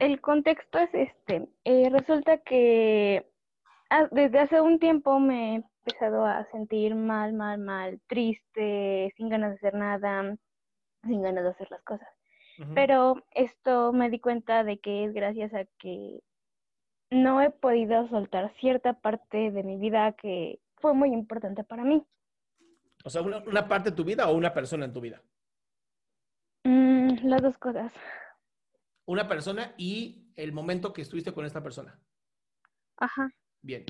el contexto es este. Eh, resulta que ah, desde hace un tiempo me he empezado a sentir mal, mal, mal, triste, sin ganas de hacer nada, sin ganas de hacer las cosas. Pero esto me di cuenta de que es gracias a que no he podido soltar cierta parte de mi vida que fue muy importante para mí. O sea, una, una parte de tu vida o una persona en tu vida. Mm, las dos cosas. Una persona y el momento que estuviste con esta persona. Ajá. Bien.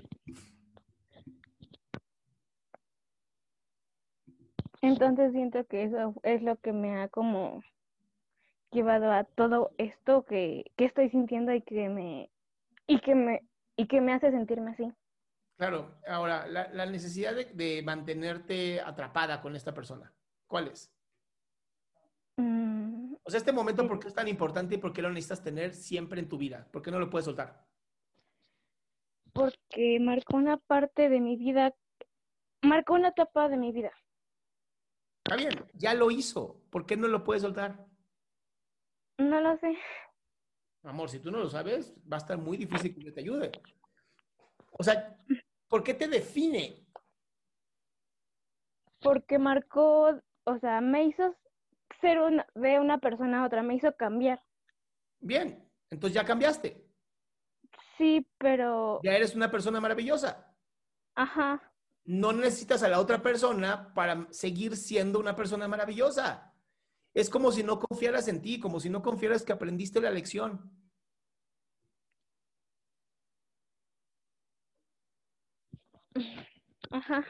Entonces siento que eso es lo que me ha como llevado a todo esto que, que estoy sintiendo y que me y que me y que me hace sentirme así. Claro, ahora, la, la necesidad de, de mantenerte atrapada con esta persona. ¿Cuál es? O sea, este momento, ¿por qué es tan importante y por qué lo necesitas tener siempre en tu vida? ¿Por qué no lo puedes soltar? porque marcó una parte de mi vida, marcó una etapa de mi vida. Está bien, ya lo hizo. ¿Por qué no lo puedes soltar? No lo sé. Amor, si tú no lo sabes, va a estar muy difícil que yo te ayude. O sea, ¿por qué te define? Porque marcó, o sea, me hizo ser una, de una persona a otra, me hizo cambiar. Bien, entonces ya cambiaste. Sí, pero, Ya eres una persona maravillosa. ajá, No necesitas a la otra persona para seguir siendo una persona maravillosa. Es como si no confiaras en ti, como si no confiaras que aprendiste la lección. ajá.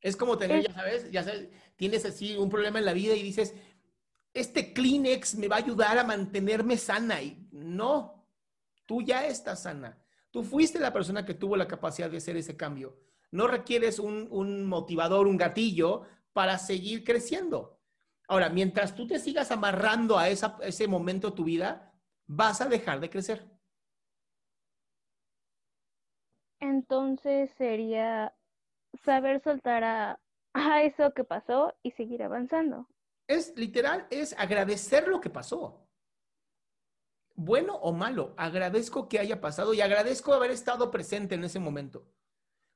Es como tener, ya sabes, ya sabes, tienes así un problema en la vida y dices, este Kleenex me va a ayudar a mantenerme sana. Y no, tú ya estás sana. Tú fuiste la persona que tuvo la capacidad de hacer ese cambio. No requieres un, motivador, un gatillo para seguir creciendo. Ahora, mientras tú te sigas amarrando a ese momento de tu vida, vas a dejar de crecer. Entonces sería saber soltar a eso que pasó y seguir avanzando. Es literal, es agradecer lo que pasó. Bueno o malo, agradezco que haya pasado y agradezco haber estado presente en ese momento.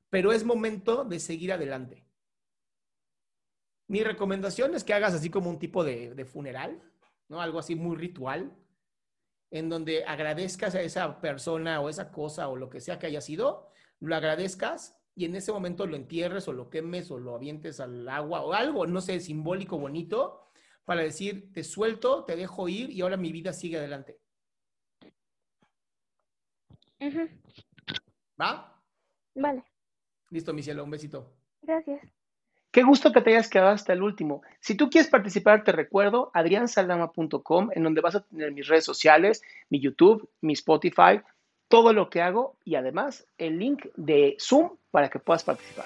Pero es momento de seguir adelante. Mi recomendación es que hagas así como un tipo de, de funeral, ¿no? Algo así muy ritual, en donde agradezcas a esa persona o esa cosa o lo que sea que haya sido, lo agradezcas y en ese momento lo entierres o lo quemes o lo avientes al agua o algo, no sé, simbólico, bonito, para decir, te suelto, te dejo ir y ahora mi vida sigue adelante. ¿Va? Vale, Listo, mi cielo, un besito. gracias. Qué gusto que te hayas quedado hasta el último. Si tú quieres participar, te recuerdo adriansaldama.com, en donde vas a tener mis redes sociales, mi YouTube, mi Spotify, todo lo que hago y además el link de Zoom para que puedas participar.